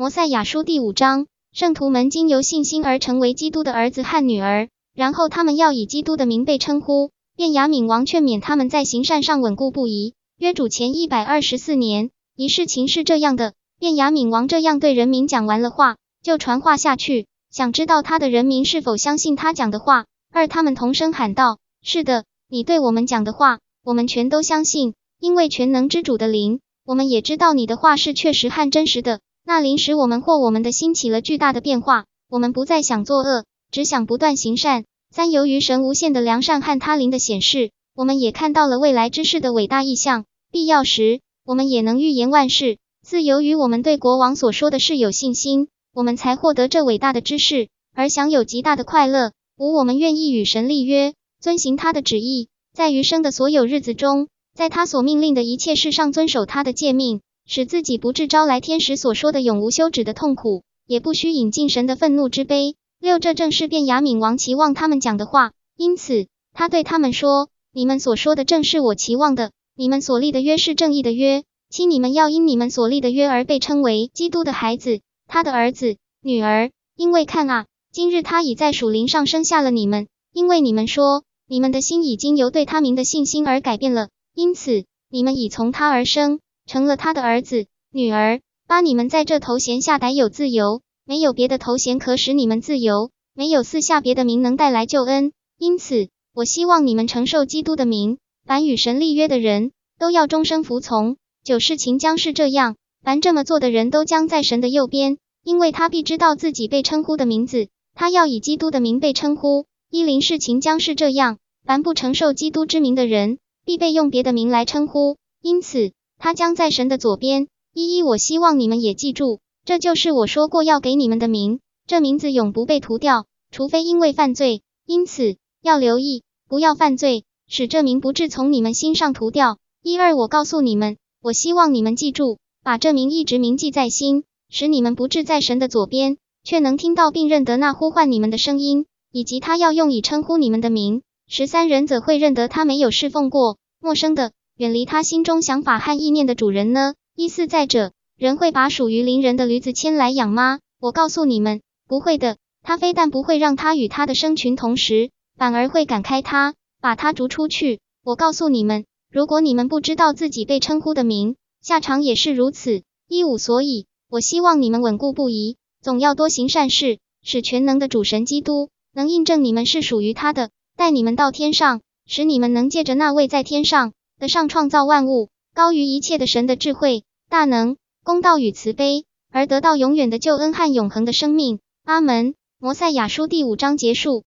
摩赛亚书第五章，圣徒们经由信心而成为基督的儿子和女儿，然后他们要以基督的名被称呼。便雅悯王劝勉他们在行善上稳固不移。约主前一百二十四年，一事情是这样的：便雅悯王这样对人民讲完了话，就传话下去，想知道他的人民是否相信他讲的话。二他们同声喊道：“是的，你对我们讲的话，我们全都相信，因为全能之主的灵。”我们也知道你的话是确实和真实的。那灵使我们或我们的心起了巨大的变化，我们不再想作恶，只想不断行善。三由于神无限的良善和他灵的显示，我们也看到了未来之事的伟大意象。必要时，我们也能预言万事。四由于我们对国王所说的事有信心，我们才获得这伟大的知识，而享有极大的快乐。五我们愿意与神立约，遵行他的旨意，在余生的所有日子中。在他所命令的一切事上遵守他的诫命，使自己不致招来天使所说的永无休止的痛苦，也不需引进神的愤怒之杯。六，这正是便雅悯王期望他们讲的话，因此他对他们说：“你们所说的正是我期望的，你们所立的约是正义的约。七，你们要因你们所立的约而被称为基督的孩子，他的儿子、女儿。因为看啊，今日他已在属灵上生下了你们，因为你们说你们的心已经由对他名的信心而改变了。”因此，你们已从他而生，成了他的儿子、女儿。八，你们在这头衔下得有自由，没有别的头衔可使你们自由，没有四下别的名能带来救恩。因此，我希望你们承受基督的名。凡与神立约的人都要终身服从。九，事情将是这样，凡这么做的人都将在神的右边，因为他必知道自己被称呼的名字，他要以基督的名被称呼。一零，世情将是这样，凡不承受基督之名的人。必被用别的名来称呼，因此他将在神的左边。一一，我希望你们也记住，这就是我说过要给你们的名，这名字永不被涂掉，除非因为犯罪。因此要留意，不要犯罪，使这名不至从你们心上涂掉。一二，我告诉你们，我希望你们记住，把这名一直铭记在心，使你们不至在神的左边，却能听到并认得那呼唤你们的声音，以及他要用以称呼你们的名。十三人怎会认得他没有侍奉过陌生的、远离他心中想法和意念的主人呢？一四再者，人会把属于邻人的驴子牵来养吗？我告诉你们，不会的。他非但不会让他与他的生群同时，反而会赶开他，把他逐出去。我告诉你们，如果你们不知道自己被称呼的名，下场也是如此。一五，所以我希望你们稳固不移，总要多行善事，使全能的主神基督能印证你们是属于他的。带你们到天上，使你们能借着那位在天上的上创造万物、高于一切的神的智慧、大能、公道与慈悲，而得到永远的救恩和永恒的生命。阿门。摩赛亚书第五章结束。